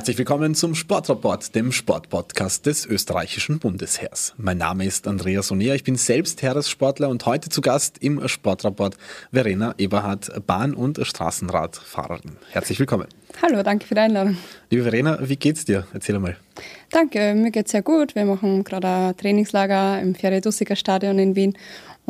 Herzlich willkommen zum Sportrapport, dem Sportpodcast des österreichischen Bundesheers. Mein Name ist Andreas Oneer, ich bin selbst Heeressportler und heute zu Gast im Sportrapport Verena Eberhardt, Bahn- und Straßenradfahrerin. Herzlich willkommen. Hallo, danke für die Einladung. Liebe Verena, wie geht's dir? Erzähl mal. Danke, mir geht's sehr gut. Wir machen gerade ein Trainingslager im Ferry-Dussiger Stadion in Wien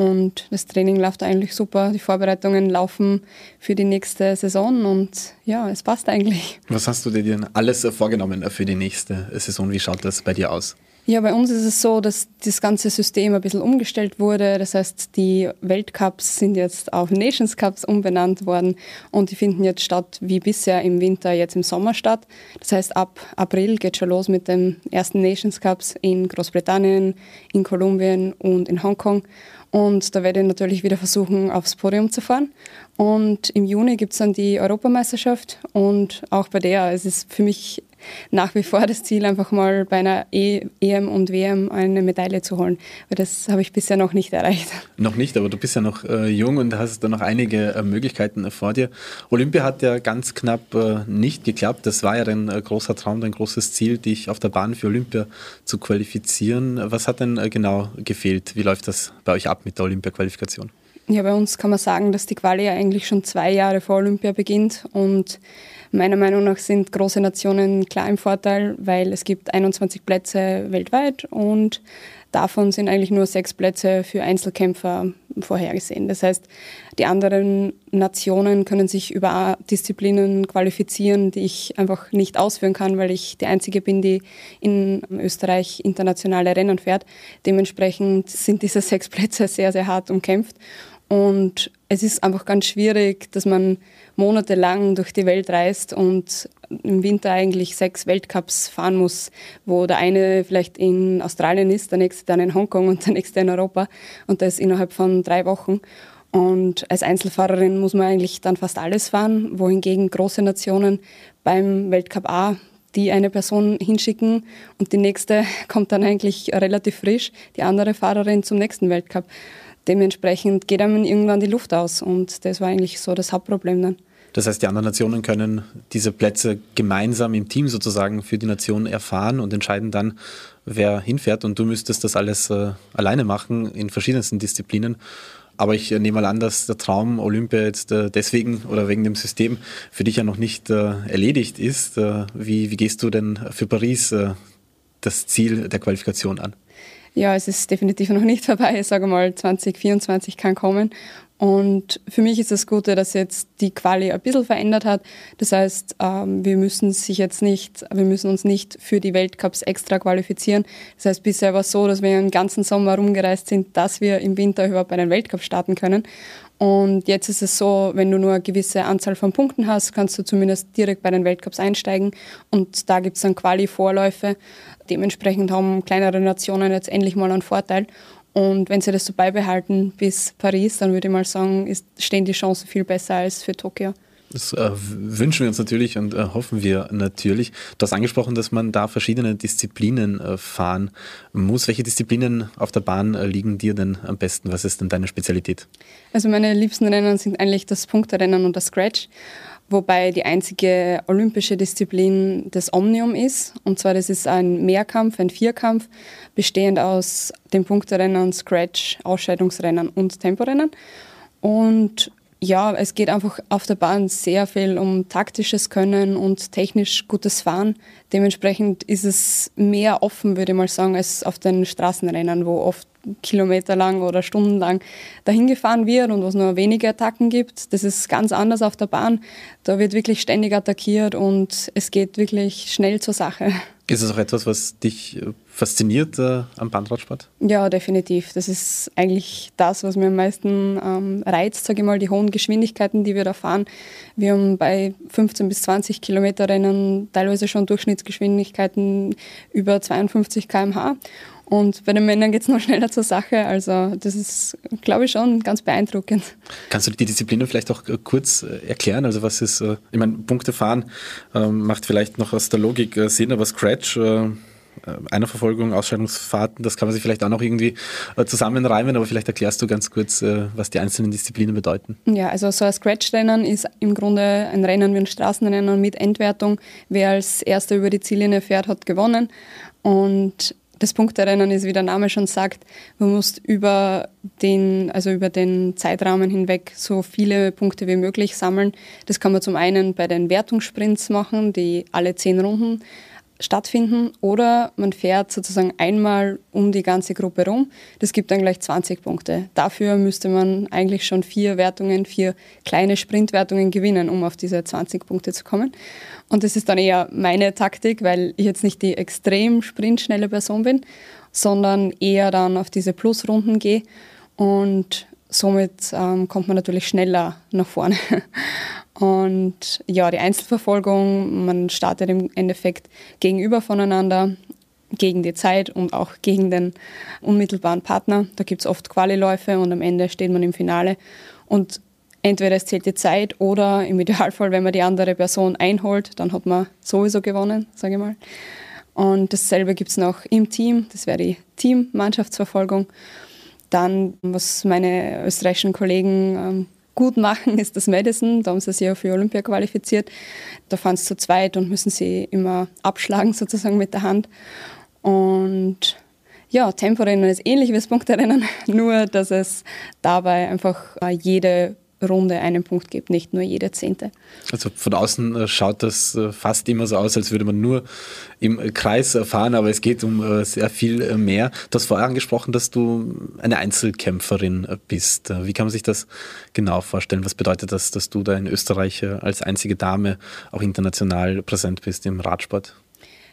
und das Training läuft eigentlich super. Die Vorbereitungen laufen für die nächste Saison und ja, es passt eigentlich. Was hast du dir denn alles vorgenommen für die nächste Saison? Wie schaut das bei dir aus? Ja, bei uns ist es so, dass das ganze System ein bisschen umgestellt wurde. Das heißt, die Weltcups sind jetzt auf Nations Cups umbenannt worden und die finden jetzt statt wie bisher im Winter, jetzt im Sommer statt. Das heißt, ab April geht schon los mit den ersten Nations Cups in Großbritannien, in Kolumbien und in Hongkong. Und da werde ich natürlich wieder versuchen, aufs Podium zu fahren. Und im Juni gibt es dann die Europameisterschaft und auch bei der, es ist für mich nach wie vor das Ziel, einfach mal bei einer e EM und WM eine Medaille zu holen. Weil das habe ich bisher noch nicht erreicht. Noch nicht, aber du bist ja noch äh, jung und hast da noch einige äh, Möglichkeiten vor dir. Olympia hat ja ganz knapp äh, nicht geklappt. Das war ja dein äh, großer Traum, dein großes Ziel, dich auf der Bahn für Olympia zu qualifizieren. Was hat denn äh, genau gefehlt? Wie läuft das bei euch ab mit der Olympia-Qualifikation? Ja, bei uns kann man sagen, dass die Quali ja eigentlich schon zwei Jahre vor Olympia beginnt und Meiner Meinung nach sind große Nationen klar im Vorteil, weil es gibt 21 Plätze weltweit und davon sind eigentlich nur sechs Plätze für Einzelkämpfer vorhergesehen. Das heißt, die anderen Nationen können sich über Disziplinen qualifizieren, die ich einfach nicht ausführen kann, weil ich die Einzige bin, die in Österreich internationale Rennen fährt. Dementsprechend sind diese sechs Plätze sehr, sehr hart umkämpft. Und es ist einfach ganz schwierig, dass man monatelang durch die Welt reist und im Winter eigentlich sechs Weltcups fahren muss, wo der eine vielleicht in Australien ist, der nächste dann in Hongkong und der nächste in Europa und das innerhalb von drei Wochen. Und als Einzelfahrerin muss man eigentlich dann fast alles fahren, wohingegen große Nationen beim Weltcup A die eine Person hinschicken und die nächste kommt dann eigentlich relativ frisch, die andere Fahrerin zum nächsten Weltcup dementsprechend geht einem irgendwann die Luft aus und das war eigentlich so das Hauptproblem dann. Das heißt, die anderen Nationen können diese Plätze gemeinsam im Team sozusagen für die Nation erfahren und entscheiden dann, wer hinfährt. Und du müsstest das alles äh, alleine machen in verschiedensten Disziplinen. Aber ich nehme mal an, dass der Traum Olympia jetzt äh, deswegen oder wegen dem System für dich ja noch nicht äh, erledigt ist. Äh, wie, wie, gehst du denn für Paris äh, das Ziel der Qualifikation an? Ja, es ist definitiv noch nicht vorbei. Ich sage mal, 2024 kann kommen. Und für mich ist das Gute, dass jetzt die Quali ein bisschen verändert hat. Das heißt, ähm, wir müssen sich jetzt nicht, wir müssen uns nicht für die Weltcups extra qualifizieren. Das heißt, bisher war es so, dass wir den ganzen Sommer rumgereist sind, dass wir im Winter überhaupt bei den Weltcup starten können. Und jetzt ist es so, wenn du nur eine gewisse Anzahl von Punkten hast, kannst du zumindest direkt bei den Weltcups einsteigen. Und da gibt es dann Quali-Vorläufe. Dementsprechend haben kleinere Nationen jetzt endlich mal einen Vorteil. Und wenn sie das so beibehalten bis Paris, dann würde ich mal sagen, ist, stehen die Chancen viel besser als für Tokio. Das äh, wünschen wir uns natürlich und äh, hoffen wir natürlich. Du hast angesprochen, dass man da verschiedene Disziplinen äh, fahren muss. Welche Disziplinen auf der Bahn äh, liegen dir denn am besten? Was ist denn deine Spezialität? Also meine liebsten Rennen sind eigentlich das Punkterennen und das Scratch, wobei die einzige olympische Disziplin das Omnium ist. Und zwar das ist ein Mehrkampf, ein Vierkampf, bestehend aus dem Punkterennen, Scratch, Ausscheidungsrennen und Temporennen. Und ja, es geht einfach auf der Bahn sehr viel um taktisches Können und technisch gutes Fahren. Dementsprechend ist es mehr offen, würde ich mal sagen, als auf den Straßenrennen, wo oft kilometerlang oder stundenlang dahin gefahren wird und wo es nur wenige Attacken gibt. Das ist ganz anders auf der Bahn. Da wird wirklich ständig attackiert und es geht wirklich schnell zur Sache. Ist es auch etwas, was dich äh, fasziniert äh, am Bahnradsport? Ja, definitiv. Das ist eigentlich das, was mir am meisten ähm, reizt, sage ich mal, die hohen Geschwindigkeiten, die wir da fahren. Wir haben bei 15 bis 20 Kilometer Rennen teilweise schon Durchschnittsgeschwindigkeiten über 52 km/h. Und bei den Männern geht es noch schneller zur Sache. Also das ist, glaube ich, schon ganz beeindruckend. Kannst du die Disziplinen vielleicht auch äh, kurz äh, erklären? Also was ist, äh, ich meine, Punkte fahren ähm, macht vielleicht noch aus der Logik Sinn, aber Scratch einer Verfolgung, Ausscheidungsfahrten, das kann man sich vielleicht auch noch irgendwie zusammenreimen, aber vielleicht erklärst du ganz kurz, was die einzelnen Disziplinen bedeuten. Ja, also so ein Scratch-Rennen ist im Grunde ein Rennen wie ein Straßenrennen mit Endwertung. Wer als Erster über die Ziellinie fährt, hat gewonnen. Und das Punkterennen ist, wie der Name schon sagt, man muss über den, also über den Zeitrahmen hinweg so viele Punkte wie möglich sammeln. Das kann man zum einen bei den Wertungssprints machen, die alle zehn Runden stattfinden oder man fährt sozusagen einmal um die ganze Gruppe rum. Das gibt dann gleich 20 Punkte. Dafür müsste man eigentlich schon vier Wertungen, vier kleine Sprintwertungen gewinnen, um auf diese 20 Punkte zu kommen. Und das ist dann eher meine Taktik, weil ich jetzt nicht die extrem sprintschnelle Person bin, sondern eher dann auf diese Plusrunden gehe und somit ähm, kommt man natürlich schneller nach vorne. Und ja, die Einzelverfolgung, man startet im Endeffekt gegenüber voneinander, gegen die Zeit und auch gegen den unmittelbaren Partner. Da gibt es oft Qualiläufe und am Ende steht man im Finale. Und entweder es zählt die Zeit oder im Idealfall, wenn man die andere Person einholt, dann hat man sowieso gewonnen, sage ich mal. Und dasselbe gibt es noch im Team, das wäre die Team-Mannschaftsverfolgung. Dann, was meine österreichischen Kollegen ähm, gut machen, ist das Madison. Da haben sie sich ja für Olympia qualifiziert. Da fahren sie zu zweit und müssen sie immer abschlagen, sozusagen mit der Hand. Und ja, Temporennen ist ähnlich wie das Punkterennen, nur dass es dabei einfach äh, jede Runde einen Punkt gibt, nicht nur jede zehnte. Also von außen äh, schaut das äh, fast immer so aus, als würde man nur im Kreis fahren, aber es geht um äh, sehr viel mehr. Du hast vorher angesprochen, dass du eine Einzelkämpferin bist. Wie kann man sich das genau vorstellen? Was bedeutet das, dass du da in Österreich als einzige Dame auch international präsent bist im Radsport?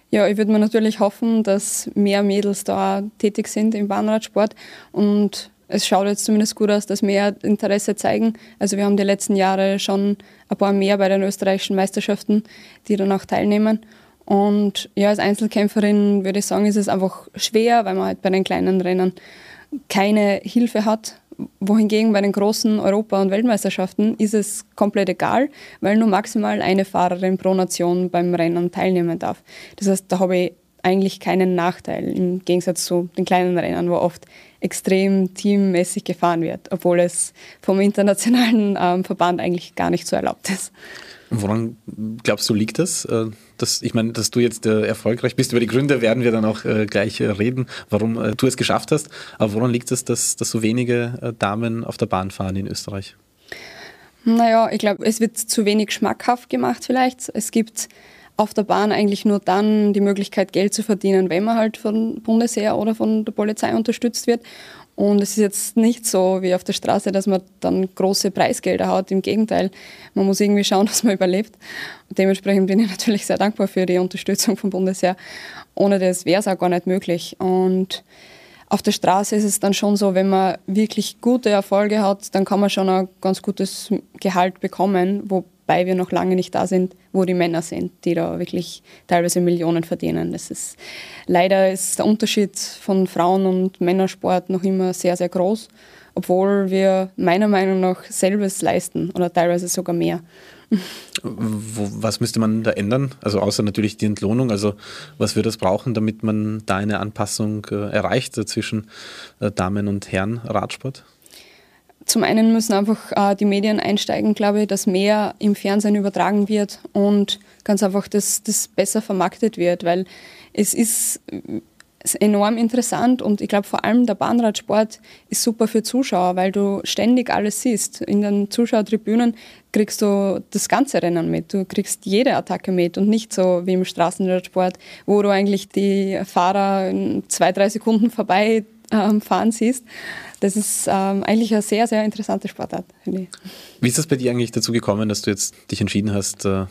Ja, ich würde mir natürlich hoffen, dass mehr Mädels da tätig sind im Bahnradsport und es schaut jetzt zumindest gut aus, dass mehr Interesse zeigen. Also wir haben die letzten Jahre schon ein paar mehr bei den österreichischen Meisterschaften, die dann auch teilnehmen. Und ja, als Einzelkämpferin würde ich sagen, ist es einfach schwer, weil man halt bei den kleinen Rennen keine Hilfe hat. Wohingegen bei den großen Europa- und Weltmeisterschaften ist es komplett egal, weil nur maximal eine Fahrerin pro Nation beim Rennen teilnehmen darf. Das heißt, da habe ich eigentlich keinen Nachteil im Gegensatz zu den kleinen Rennen, wo oft extrem teammäßig gefahren wird, obwohl es vom internationalen ähm, Verband eigentlich gar nicht so erlaubt ist. Woran glaubst du, liegt das? Äh, dass, ich meine, dass du jetzt äh, erfolgreich bist, über die Gründe werden wir dann auch äh, gleich äh, reden, warum äh, du es geschafft hast. Aber woran liegt es, dass, dass so wenige äh, Damen auf der Bahn fahren in Österreich? Naja, ich glaube, es wird zu wenig schmackhaft gemacht vielleicht. Es gibt auf der Bahn eigentlich nur dann die Möglichkeit, Geld zu verdienen, wenn man halt von Bundesheer oder von der Polizei unterstützt wird. Und es ist jetzt nicht so wie auf der Straße, dass man dann große Preisgelder hat. Im Gegenteil, man muss irgendwie schauen, dass man überlebt. dementsprechend bin ich natürlich sehr dankbar für die Unterstützung vom Bundesheer. Ohne das wäre es auch gar nicht möglich. Und auf der Straße ist es dann schon so, wenn man wirklich gute Erfolge hat, dann kann man schon ein ganz gutes Gehalt bekommen, wo wobei wir noch lange nicht da sind, wo die Männer sind, die da wirklich teilweise Millionen verdienen. Das ist, leider ist der Unterschied von Frauen- und Männersport noch immer sehr, sehr groß, obwohl wir meiner Meinung nach selbes leisten oder teilweise sogar mehr. Was müsste man da ändern? Also außer natürlich die Entlohnung. Also was würde es brauchen, damit man da eine Anpassung äh, erreicht äh, zwischen äh, Damen- und Herren Radsport? Zum einen müssen einfach äh, die Medien einsteigen, glaube ich, dass mehr im Fernsehen übertragen wird und ganz einfach, dass das besser vermarktet wird, weil es ist, ist enorm interessant und ich glaube vor allem der Bahnradsport ist super für Zuschauer, weil du ständig alles siehst. In den Zuschauertribünen kriegst du das ganze Rennen mit, du kriegst jede Attacke mit und nicht so wie im Straßenradsport, wo du eigentlich die Fahrer in zwei, drei Sekunden vorbei ähm, fahren siehst. Das ist ähm, eigentlich eine sehr, sehr interessante Sportart, finde ich. Wie ist das bei dir eigentlich dazu gekommen, dass du jetzt dich entschieden hast, äh,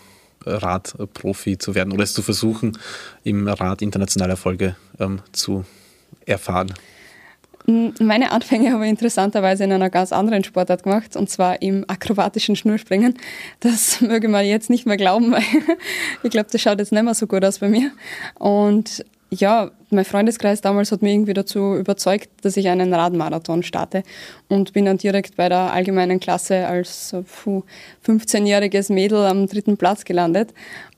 Radprofi zu werden oder es zu versuchen, im Rad internationale Erfolge ähm, zu erfahren? Meine Anfänge habe ich interessanterweise in einer ganz anderen Sportart gemacht, und zwar im akrobatischen Schnurspringen. Das möge man jetzt nicht mehr glauben, weil ich glaube, das schaut jetzt nicht mehr so gut aus bei mir. Und ja, mein Freundeskreis damals hat mich irgendwie dazu überzeugt, dass ich einen Radmarathon starte und bin dann direkt bei der allgemeinen Klasse als 15-jähriges Mädel am dritten Platz gelandet.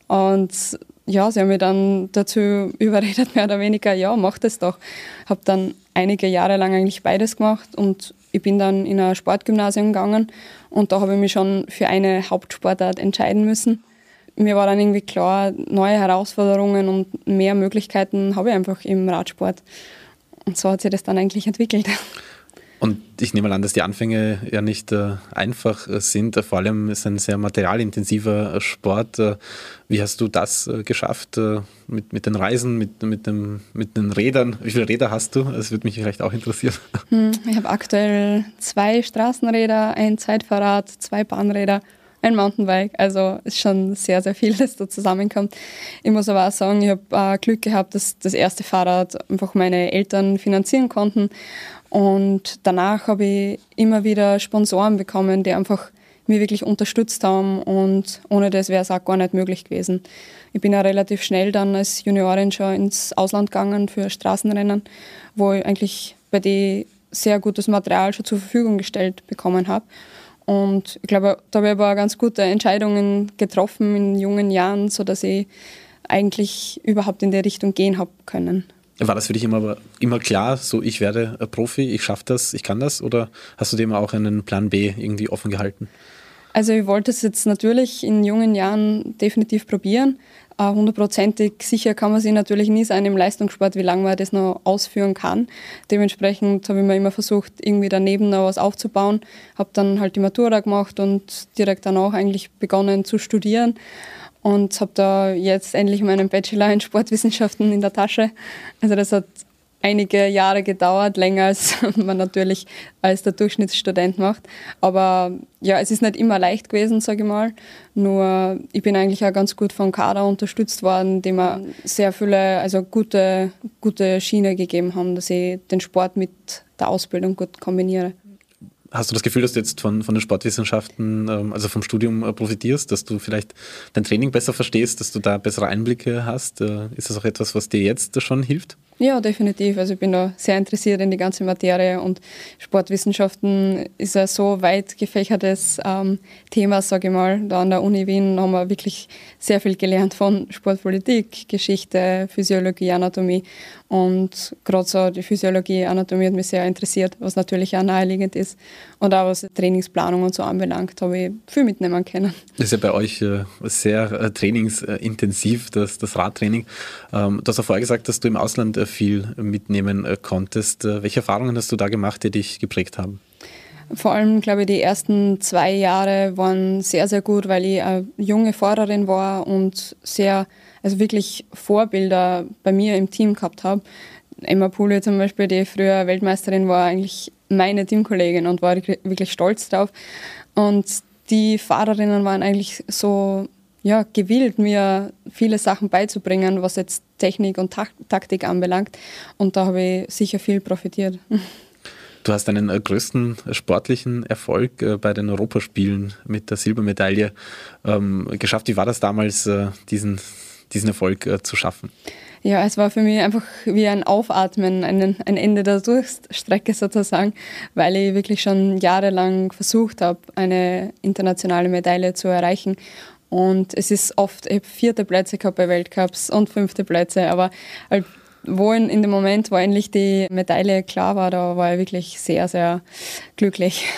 Und ja, sie haben mich dann dazu überredet, mehr oder weniger, ja, mach das doch. Habe dann einige Jahre lang eigentlich beides gemacht und ich bin dann in ein Sportgymnasium gegangen und da habe ich mich schon für eine Hauptsportart entscheiden müssen. Mir war dann irgendwie klar, neue Herausforderungen und mehr Möglichkeiten habe ich einfach im Radsport. Und so hat sich das dann eigentlich entwickelt. Und ich nehme mal an, dass die Anfänge ja nicht äh, einfach äh, sind. Vor allem ist ein sehr materialintensiver äh, Sport. Äh, wie hast du das äh, geschafft äh, mit, mit den Reisen, mit, mit, dem, mit den Rädern? Wie viele Räder hast du? Das würde mich vielleicht auch interessieren. Hm, ich habe aktuell zwei Straßenräder, ein Zeitfahrrad, zwei Bahnräder, ein Mountainbike. Also ist schon sehr, sehr viel, das da zusammenkommt. Ich muss aber auch sagen, ich habe Glück gehabt, dass das erste Fahrrad einfach meine Eltern finanzieren konnten und danach habe ich immer wieder Sponsoren bekommen, die einfach mir wirklich unterstützt haben und ohne das wäre es auch gar nicht möglich gewesen. Ich bin ja relativ schnell dann als Juniorin schon ins Ausland gegangen für Straßenrennen, wo ich eigentlich bei denen sehr gutes Material schon zur Verfügung gestellt bekommen habe. Und ich glaube, da habe ich aber ganz gute Entscheidungen getroffen in jungen Jahren, sodass ich eigentlich überhaupt in die Richtung gehen habe können. War das für dich immer, immer klar, so ich werde Profi, ich schaffe das, ich kann das? Oder hast du dem auch einen Plan B irgendwie offen gehalten? Also ich wollte es jetzt natürlich in jungen Jahren definitiv probieren. Äh, hundertprozentig sicher kann man sich natürlich nie sein im Leistungssport, wie lange man das noch ausführen kann. Dementsprechend habe ich mir immer versucht, irgendwie daneben noch was aufzubauen. Habe dann halt die Matura gemacht und direkt danach eigentlich begonnen zu studieren und habe da jetzt endlich meinen Bachelor in Sportwissenschaften in der Tasche. Also das hat einige Jahre gedauert, länger als man natürlich als der Durchschnittsstudent macht. Aber ja, es ist nicht immer leicht gewesen, sage ich mal. Nur ich bin eigentlich auch ganz gut vom Kader unterstützt worden, die mir sehr viele, also gute, gute Schiene gegeben haben, dass ich den Sport mit der Ausbildung gut kombiniere. Hast du das Gefühl, dass du jetzt von, von den Sportwissenschaften, ähm, also vom Studium äh, profitierst, dass du vielleicht dein Training besser verstehst, dass du da bessere Einblicke hast? Äh, ist das auch etwas, was dir jetzt schon hilft? Ja, definitiv. Also ich bin da sehr interessiert in die ganze Materie und Sportwissenschaften ist ein so weit gefächertes ähm, Thema, sage ich mal. Da an der Uni Wien haben wir wirklich sehr viel gelernt von Sportpolitik, Geschichte, Physiologie, Anatomie. Und gerade so die Physiologie, Anatomie hat mich sehr interessiert, was natürlich auch naheliegend ist. Und auch was Trainingsplanung und so anbelangt, habe ich viel mitnehmen können. Das ist ja bei euch äh, sehr äh, trainingsintensiv, das, das Radtraining. Ähm, du hast auch vorher gesagt, dass du im Ausland äh, viel mitnehmen konntest. Welche Erfahrungen hast du da gemacht, die dich geprägt haben? Vor allem, glaube ich, die ersten zwei Jahre waren sehr, sehr gut, weil ich eine junge Fahrerin war und sehr, also wirklich Vorbilder bei mir im Team gehabt habe. Emma Pule zum Beispiel, die früher Weltmeisterin war, eigentlich meine Teamkollegin und war wirklich stolz drauf. Und die Fahrerinnen waren eigentlich so ja, gewillt, mir viele Sachen beizubringen, was jetzt Technik und Taktik anbelangt. Und da habe ich sicher viel profitiert. Du hast deinen äh, größten sportlichen Erfolg äh, bei den Europaspielen mit der Silbermedaille ähm, geschafft. Wie war das damals, äh, diesen, diesen Erfolg zu schaffen? Ja, es war für mich einfach wie ein Aufatmen, ein, ein Ende der Durststrecke sozusagen, weil ich wirklich schon jahrelang versucht habe, eine internationale Medaille zu erreichen. Und es ist oft, ich habe vierte Plätze gehabt bei Weltcups und fünfte Plätze, aber halt wo in, in dem Moment, wo endlich die Medaille klar war, da war ich wirklich sehr, sehr glücklich.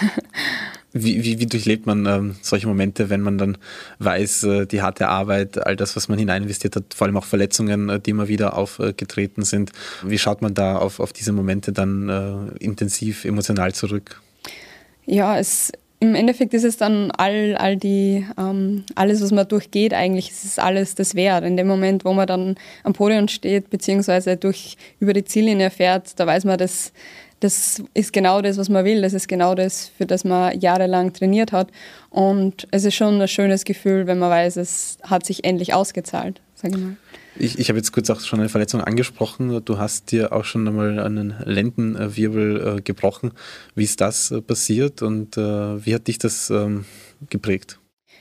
Wie, wie, wie durchlebt man ähm, solche Momente, wenn man dann weiß, äh, die harte Arbeit, all das, was man hineininvestiert hat, vor allem auch Verletzungen, äh, die immer wieder aufgetreten sind. Wie schaut man da auf, auf diese Momente dann äh, intensiv emotional zurück? Ja, es, im Endeffekt ist es dann all, all die, ähm, alles, was man durchgeht, eigentlich ist es alles das wert. In dem Moment, wo man dann am Podium steht, beziehungsweise durch, über die Ziellinie fährt, da weiß man, dass das ist genau das, was man will. Das ist genau das, für das man jahrelang trainiert hat. Und es ist schon ein schönes Gefühl, wenn man weiß, es hat sich endlich ausgezahlt, sage ich mal. Ich, ich habe jetzt kurz auch schon eine Verletzung angesprochen. Du hast dir auch schon einmal einen Lendenwirbel äh, gebrochen. Wie ist das äh, passiert und äh, wie hat dich das ähm, geprägt?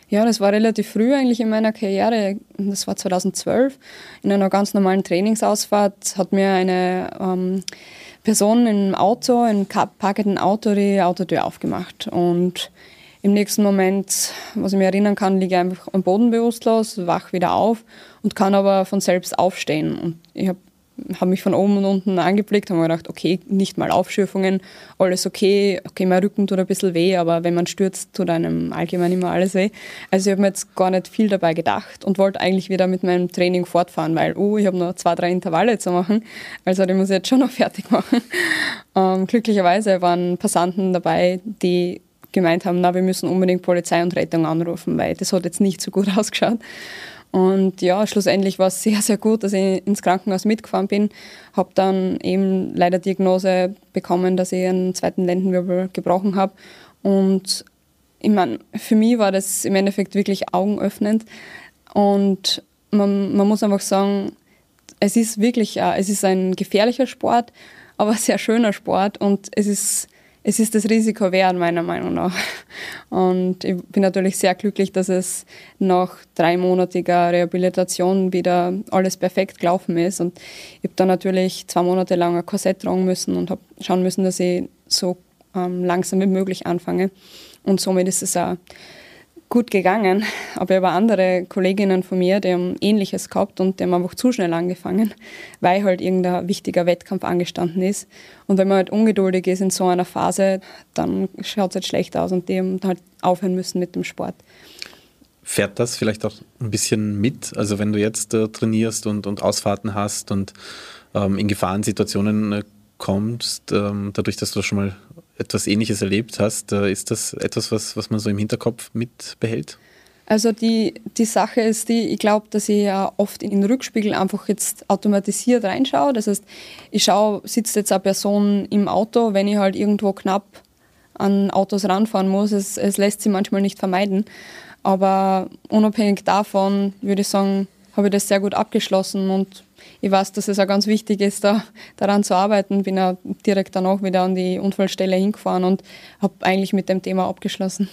Ja, das war relativ früh eigentlich in meiner Karriere. Das war 2012. In einer ganz normalen Trainingsausfahrt hat mir eine ähm, Person im Auto, im parkenden Auto, die Autotür aufgemacht. Und im nächsten Moment, was ich mir erinnern kann, liege ich einfach am Boden bewusstlos, wach wieder auf und kann aber von selbst aufstehen. Und ich habe habe mich von oben und unten angeblickt, habe mir gedacht, okay, nicht mal Aufschürfungen, alles okay, okay, mein Rücken tut ein bisschen weh, aber wenn man stürzt, tut einem allgemein immer alles weh. Also ich habe mir jetzt gar nicht viel dabei gedacht und wollte eigentlich wieder mit meinem Training fortfahren, weil, oh, ich habe noch zwei, drei Intervalle zu machen, also die muss ich jetzt schon noch fertig machen. Ähm, glücklicherweise waren Passanten dabei, die gemeint haben, na, wir müssen unbedingt Polizei und Rettung anrufen, weil das hat jetzt nicht so gut ausgeschaut. Und ja, schlussendlich war es sehr, sehr gut, dass ich ins Krankenhaus mitgefahren bin. Habe dann eben leider Diagnose bekommen, dass ich einen zweiten Lendenwirbel gebrochen habe. Und ich meine, für mich war das im Endeffekt wirklich augenöffnend. Und man, man muss einfach sagen, es ist wirklich, es ist ein gefährlicher Sport, aber sehr schöner Sport. Und es ist es ist das Risiko wert, meiner Meinung nach. Und ich bin natürlich sehr glücklich, dass es nach dreimonatiger Rehabilitation wieder alles perfekt gelaufen ist. Und ich habe dann natürlich zwei Monate lang ein Korsett tragen müssen und habe schauen müssen, dass ich so ähm, langsam wie möglich anfange. Und somit ist es auch gut gegangen. Aber ich habe andere Kolleginnen von mir, die haben Ähnliches gehabt und die haben einfach zu schnell angefangen, weil halt irgendein wichtiger Wettkampf angestanden ist. Und wenn man halt ungeduldig ist in so einer Phase, dann schaut es halt schlecht aus und die haben halt aufhören müssen mit dem Sport. Fährt das vielleicht auch ein bisschen mit? Also wenn du jetzt äh, trainierst und, und Ausfahrten hast und ähm, in Gefahrensituationen äh, kommst, ähm, dadurch, dass du schon mal etwas Ähnliches erlebt hast, äh, ist das etwas, was, was man so im Hinterkopf mitbehält? Also die, die Sache ist die, ich glaube, dass ich ja oft in den Rückspiegel einfach jetzt automatisiert reinschaue. Das heißt, ich schaue, sitzt jetzt eine Person im Auto, wenn ich halt irgendwo knapp an Autos ranfahren muss. Es, es lässt sich manchmal nicht vermeiden. Aber unabhängig davon würde ich sagen, habe ich das sehr gut abgeschlossen und ich weiß, dass es auch ganz wichtig ist, da, daran zu arbeiten. Bin auch direkt danach wieder an die Unfallstelle hingefahren und habe eigentlich mit dem Thema abgeschlossen.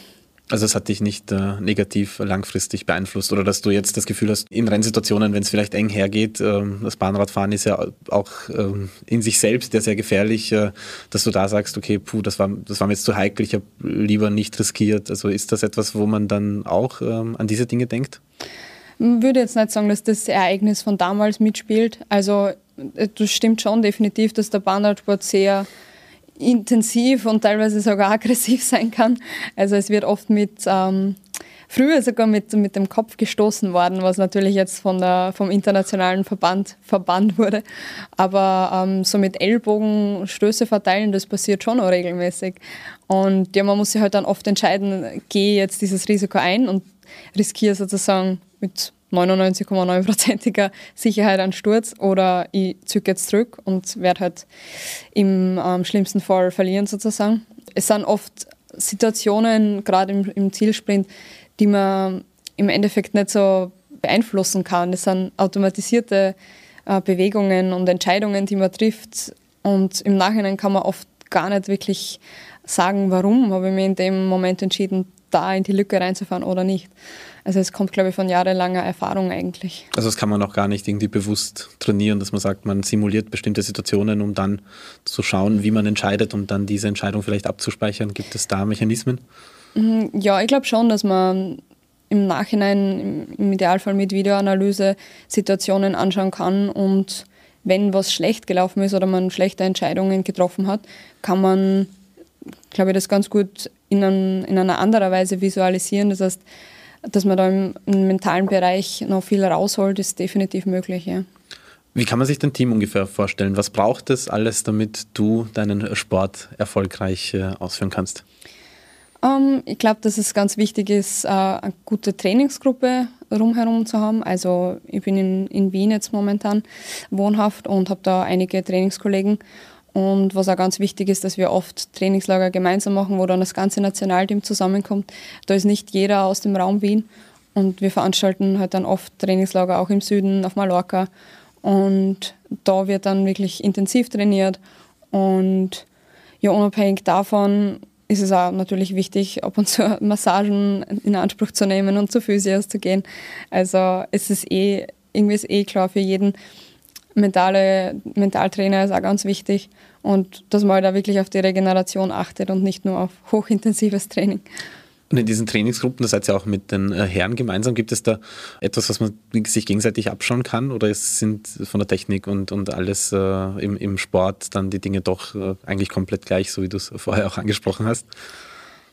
Also es hat dich nicht äh, negativ langfristig beeinflusst oder dass du jetzt das Gefühl hast, in Rennsituationen, wenn es vielleicht eng hergeht, äh, das Bahnradfahren ist ja auch äh, in sich selbst ja sehr gefährlich, äh, dass du da sagst, okay, puh, das war, das war mir jetzt zu heikel, ich habe lieber nicht riskiert. Also ist das etwas, wo man dann auch ähm, an diese Dinge denkt? Würde jetzt nicht sagen, dass das Ereignis von damals mitspielt. Also das stimmt schon definitiv, dass der Bahnradsport sehr intensiv und teilweise sogar aggressiv sein kann. Also es wird oft mit ähm, früher sogar mit, mit dem Kopf gestoßen worden, was natürlich jetzt von der, vom internationalen Verband verbannt wurde. Aber ähm, so mit Ellbogen Stöße verteilen, das passiert schon auch regelmäßig. Und ja, man muss sich halt dann oft entscheiden, gehe jetzt dieses Risiko ein und riskiere sozusagen mit 99,9%iger Sicherheit einen Sturz oder ich zücke jetzt zurück und werde halt im ähm, schlimmsten Fall verlieren sozusagen. Es sind oft Situationen, gerade im, im Zielsprint, die man im Endeffekt nicht so beeinflussen kann. Es sind automatisierte äh, Bewegungen und Entscheidungen, die man trifft und im Nachhinein kann man oft gar nicht wirklich sagen, warum habe ich mich in dem Moment entschieden, da in die Lücke reinzufahren oder nicht. Also es kommt, glaube ich, von jahrelanger Erfahrung eigentlich. Also das kann man auch gar nicht irgendwie bewusst trainieren, dass man sagt, man simuliert bestimmte Situationen, um dann zu schauen, wie man entscheidet, um dann diese Entscheidung vielleicht abzuspeichern. Gibt es da Mechanismen? Mhm, ja, ich glaube schon, dass man im Nachhinein im Idealfall mit Videoanalyse Situationen anschauen kann und wenn was schlecht gelaufen ist oder man schlechte Entscheidungen getroffen hat, kann man, glaube ich, das ganz gut in, ein, in einer anderen Weise visualisieren. Das heißt, dass man da im, im, mentalen Bereich noch viel rausholt, ist definitiv möglich. Ja. Wie kann man sich dein Team ungefähr vorstellen? Was braucht es alles, damit du deinen Sport erfolgreich äh, ausführen kannst? Um, ähm, ich glaube, dass es ganz wichtig ist, äh, eine gute Trainingsgruppe rumherum zu haben. Also ich bin in, in Wien jetzt momentan wohnhaft und habe da einige Trainingskollegen und was auch ganz wichtig ist, dass wir oft Trainingslager gemeinsam machen, wo dann das ganze Nationalteam zusammenkommt. Da ist nicht jeder aus dem Raum Wien. Und wir veranstalten halt dann oft Trainingslager auch im Süden, auf Mallorca. Und da wird dann wirklich intensiv trainiert. Und ja, unabhängig davon ist es auch natürlich wichtig, ab und zu Massagen in Anspruch zu nehmen und zu Physios zu gehen. Also es ist eh, irgendwie ist eh klar für jeden, mentale Mentaltrainer ist auch ganz wichtig und dass man da wirklich auf die Regeneration achtet und nicht nur auf hochintensives Training. Und in diesen Trainingsgruppen, das seid ihr auch mit den äh, Herren gemeinsam, gibt es da etwas, was man sich gegenseitig abschauen kann? Oder sind von der Technik und, und alles äh, im, im Sport dann die Dinge doch äh, eigentlich komplett gleich, so wie du es vorher auch angesprochen hast?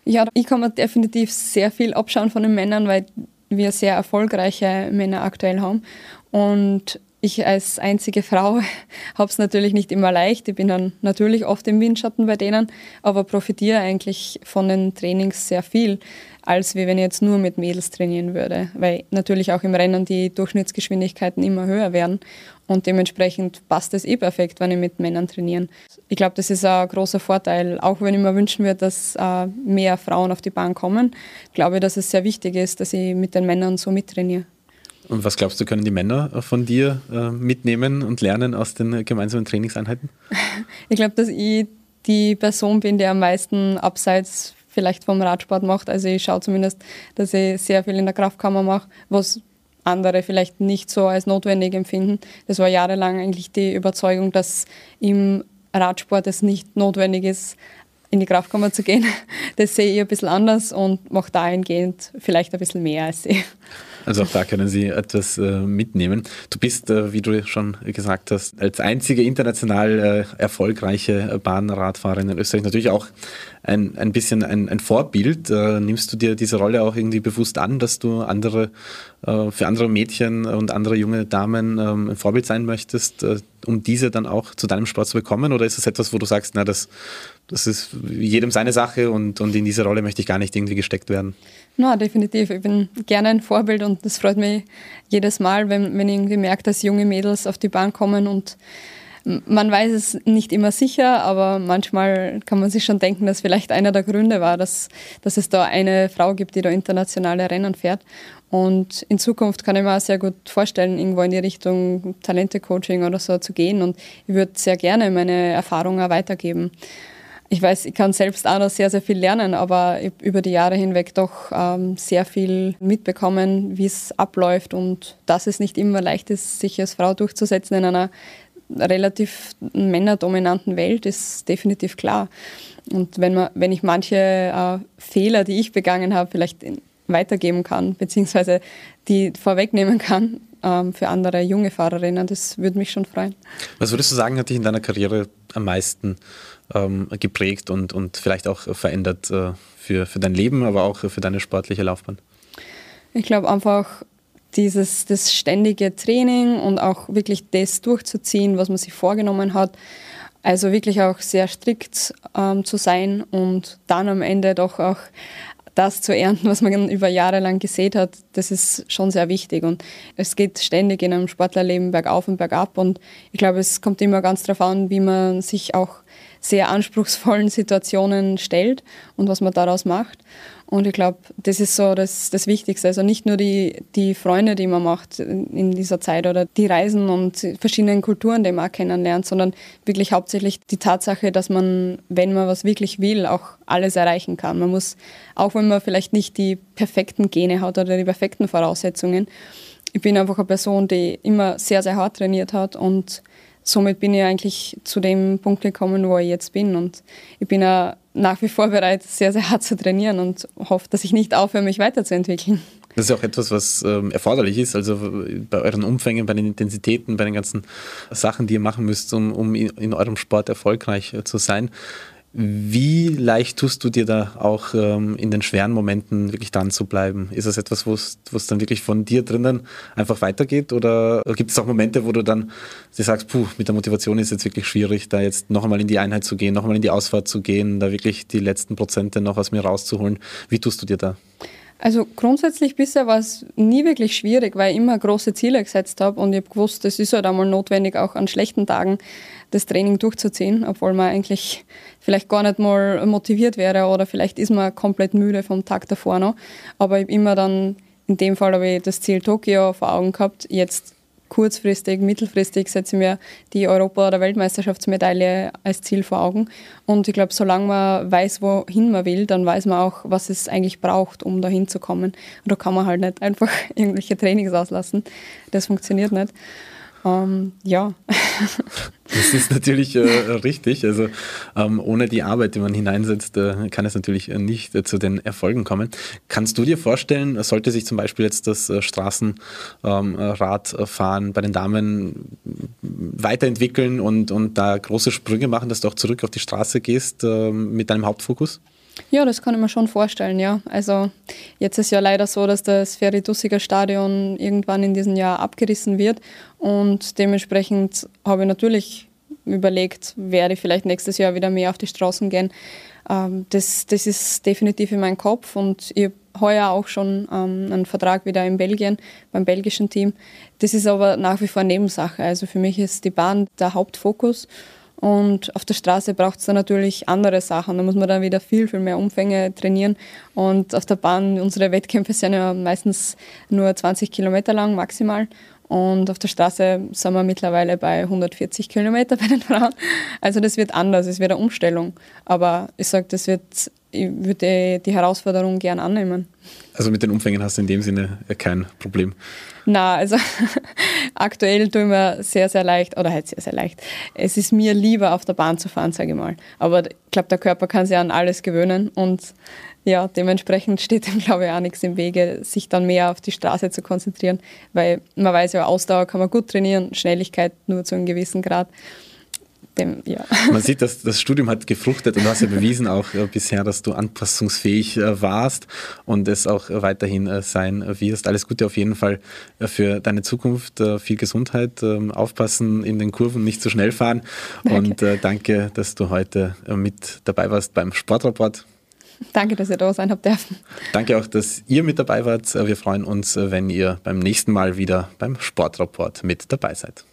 Ja, ich kann mir definitiv sehr viel abschauen von den Männern, weil wir sehr erfolgreiche Männer aktuell haben. Und ich als einzige Frau habe es natürlich nicht immer leicht. Ich bin dann natürlich oft im Windschatten bei denen, aber profitiere eigentlich von den Trainings sehr viel, als wie wenn ich jetzt nur mit Mädels trainieren würde. Weil natürlich auch im Rennen die Durchschnittsgeschwindigkeiten immer höher werden und dementsprechend passt es eh perfekt, wenn ich mit Männern trainiere. Ich glaube, das ist ein großer Vorteil. Auch wenn ich mir wünschen würde, dass äh, mehr Frauen auf die Bahn kommen, glaube ich, dass es sehr wichtig ist, dass ich mit den Männern so mittrainiere. Und was glaubst du, können die Männer von dir äh, mitnehmen und lernen aus den gemeinsamen Trainingseinheiten? Ich glaube, dass ich die Person bin, die am meisten abseits vielleicht vom Radsport macht. Also ich schaue zumindest, dass ich sehr viel in der Kraftkammer mache, was andere vielleicht nicht so als notwendig empfinden. Das war jahrelang eigentlich die Überzeugung, dass im Radsport es nicht notwendig ist, in die Kraftkammer zu gehen. Das sehe ich ein bisschen anders und mache dahingehend vielleicht ein bisschen mehr als sie. Also auch da können Sie etwas äh, mitnehmen. Du bist, äh, wie du schon gesagt hast, als einzige international äh, erfolgreiche Bahnradfahrerin in Österreich natürlich auch ein, ein bisschen ein, ein Vorbild. Äh, nimmst du dir diese Rolle auch irgendwie bewusst an, dass du andere, äh, für andere Mädchen und andere junge Damen ähm, ein Vorbild sein möchtest, äh, um diese dann auch zu deinem Sport zu bekommen? Oder ist das etwas, wo du sagst, na, das, das ist jedem seine Sache und, und in diese Rolle möchte ich gar nicht irgendwie gesteckt werden? Na, definitiv. Ich bin gerne ein Vorbild und das freut mich jedes Mal, wenn, wenn ich irgendwie merke, dass junge Mädels auf die Bahn kommen und man weiß es nicht immer sicher, aber manchmal kann man sich schon denken, dass vielleicht einer der Gründe war, dass, dass es da eine Frau gibt, die da internationale Rennen fährt. Und in Zukunft kann ich mir auch sehr gut vorstellen, irgendwo in die Richtung Talente-Coaching oder so zu gehen. Und ich würde sehr gerne meine Erfahrungen weitergeben ich weiß, ich kann selbst auch noch sehr, sehr viel lernen, aber ich über die Jahre hinweg doch ähm, sehr viel mitbekommen, wie es abläuft und dass es nicht immer leicht ist, sich als Frau durchzusetzen in einer relativ männerdominanten Welt, ist definitiv klar. Und wenn, man, wenn ich manche äh, Fehler, die ich begangen habe, vielleicht weitergeben kann, beziehungsweise die vorwegnehmen kann ähm, für andere junge Fahrerinnen, das würde mich schon freuen. Was würdest du sagen, hat dich in deiner Karriere am meisten ähm, geprägt und, und vielleicht auch verändert äh, für, für dein Leben, aber auch für deine sportliche Laufbahn? Ich glaube einfach dieses das ständige Training und auch wirklich das durchzuziehen, was man sich vorgenommen hat. Also wirklich auch sehr strikt ähm, zu sein und dann am Ende doch auch das zu ernten, was man über Jahre lang gesät hat, das ist schon sehr wichtig. Und es geht ständig in einem Sportlerleben bergauf und bergab. Und ich glaube, es kommt immer ganz darauf an, wie man sich auch sehr anspruchsvollen Situationen stellt und was man daraus macht. Und ich glaube, das ist so das, das Wichtigste. Also nicht nur die, die Freunde, die man macht in dieser Zeit oder die Reisen und verschiedenen Kulturen, die man auch kennenlernt, sondern wirklich hauptsächlich die Tatsache, dass man, wenn man was wirklich will, auch alles erreichen kann. Man muss, auch wenn man vielleicht nicht die perfekten Gene hat oder die perfekten Voraussetzungen, ich bin einfach eine Person, die immer sehr, sehr hart trainiert hat und somit bin ich eigentlich zu dem Punkt gekommen, wo ich jetzt bin. Und ich bin auch nach wie vor bereit, sehr, sehr hart zu trainieren und hoffe, dass ich nicht aufhöre, mich weiterzuentwickeln. Das ist auch etwas, was ähm, erforderlich ist, also bei euren Umfängen, bei den Intensitäten, bei den ganzen Sachen, die ihr machen müsst, um, um in, in eurem Sport erfolgreich äh, zu sein. Wie leicht tust du dir da auch ähm, in den schweren Momenten wirklich dran zu bleiben? Ist das etwas, wo es dann wirklich von dir drinnen einfach weitergeht? Oder gibt es auch Momente, wo du dann dir sagst, puh, mit der Motivation ist jetzt wirklich schwierig, da jetzt noch einmal in die Einheit zu gehen, noch einmal in die Ausfahrt zu gehen, da wirklich die letzten Prozente noch aus mir rauszuholen? Wie tust du dir da? Also grundsätzlich bisher war es nie wirklich schwierig, weil ich immer große Ziele gesetzt habe und ich habe gewusst, es ist halt einmal notwendig, auch an schlechten Tagen das Training durchzuziehen, obwohl man eigentlich vielleicht gar nicht mal motiviert wäre oder vielleicht ist man komplett müde vom Tag davor noch. Aber ich habe immer dann, in dem Fall habe ich das Ziel Tokio vor Augen gehabt, jetzt kurzfristig, mittelfristig setze ich mir die Europa- oder Weltmeisterschaftsmedaille als Ziel vor Augen. Und ich glaube, solange man weiß, wohin man will, dann weiß man auch, was es eigentlich braucht, um dahin zu kommen. Und da kann man halt nicht einfach irgendwelche Trainings auslassen. Das funktioniert nicht. Ähm, ja. Das ist natürlich äh, richtig. Also ähm, ohne die Arbeit, die man hineinsetzt, äh, kann es natürlich nicht äh, zu den Erfolgen kommen. Kannst du dir vorstellen, sollte sich zum Beispiel jetzt das äh, Straßenradfahren ähm, bei den Damen weiterentwickeln und, und da große Sprünge machen, dass du auch zurück auf die Straße gehst ähm, mit deinem Hauptfokus? Ja, das kann ich mir schon vorstellen, ja. Also jetzt ist ja leider so, dass das Ferry-Dussiger Stadion irgendwann in diesem Jahr abgerissen wird und dementsprechend habe ich natürlich überlegt, werde ich vielleicht nächstes Jahr wieder mehr auf die Straßen gehen. Ähm, das, das ist definitiv in meinem Kopf und ich habe heuer auch schon ähm, einen Vertrag wieder in Belgien beim belgischen Team. Das ist aber nach wie vor Nebensache. Also für mich ist die Bahn der Hauptfokus und auf der Straße braucht es dann natürlich andere Sachen. Da muss man dann wieder viel, viel mehr Umfänge trainieren. Und auf der Bahn, unsere Wettkämpfe sind ja meistens nur 20 Kilometer lang maximal. Und auf der Straße sind wir mittlerweile bei 140 Kilometer bei den Frauen. Also das wird anders, es wird eine Umstellung. Aber ich sage, das wird, ich würde die Herausforderung gern annehmen. Also mit den Umfängen hast du in dem Sinne kein Problem. Na, also aktuell tue ich mir sehr, sehr leicht, oder halt sehr, sehr leicht. Es ist mir lieber, auf der Bahn zu fahren, sage ich mal. Aber ich glaube, der Körper kann sich an alles gewöhnen und ja, dementsprechend steht dem, glaube ich, auch nichts im Wege, sich dann mehr auf die Straße zu konzentrieren, weil man weiß ja, Ausdauer kann man gut trainieren, Schnelligkeit nur zu einem gewissen Grad. Dem, ja. Man sieht, dass das Studium hat gefruchtet und du hast ja bewiesen auch äh, bisher, dass du anpassungsfähig äh, warst und es auch weiterhin äh, sein wirst. Alles Gute auf jeden Fall für deine Zukunft. Viel Gesundheit, ähm, aufpassen in den Kurven, nicht zu schnell fahren. Danke. Und danke, dass du heute mit dabei warst beim Sportrapport. Danke, dass ihr da sein habt dürfen. Danke auch, dass ihr mit dabei wart. Wir freuen uns, wenn ihr beim nächsten Mal wieder beim Sportrapport mit dabei seid.